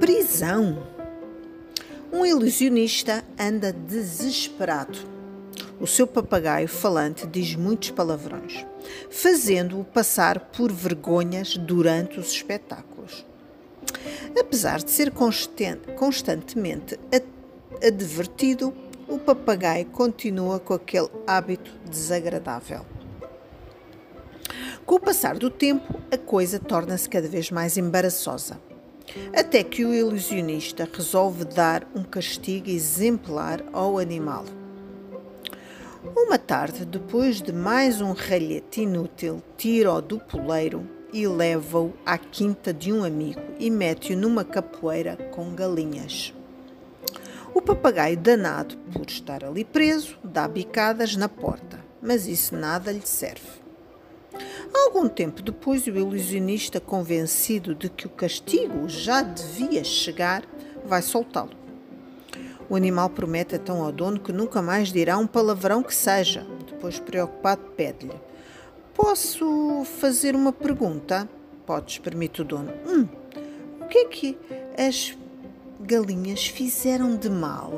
Prisão. Um ilusionista anda desesperado. O seu papagaio falante diz muitos palavrões, fazendo-o passar por vergonhas durante os espetáculos. Apesar de ser constantemente advertido, o papagaio continua com aquele hábito desagradável. Com o passar do tempo, a coisa torna-se cada vez mais embaraçosa. Até que o ilusionista resolve dar um castigo exemplar ao animal. Uma tarde, depois de mais um ralhete inútil, tira-o do poleiro e leva-o à quinta de um amigo e mete-o numa capoeira com galinhas. O papagaio, danado por estar ali preso, dá bicadas na porta, mas isso nada lhe serve. Algum tempo depois, o ilusionista, convencido de que o castigo já devia chegar, vai soltá-lo. O animal promete então ao dono que nunca mais dirá um palavrão que seja. Depois, preocupado, pede-lhe: Posso fazer uma pergunta? Podes, permite o dono. Hum, o que é que as galinhas fizeram de mal?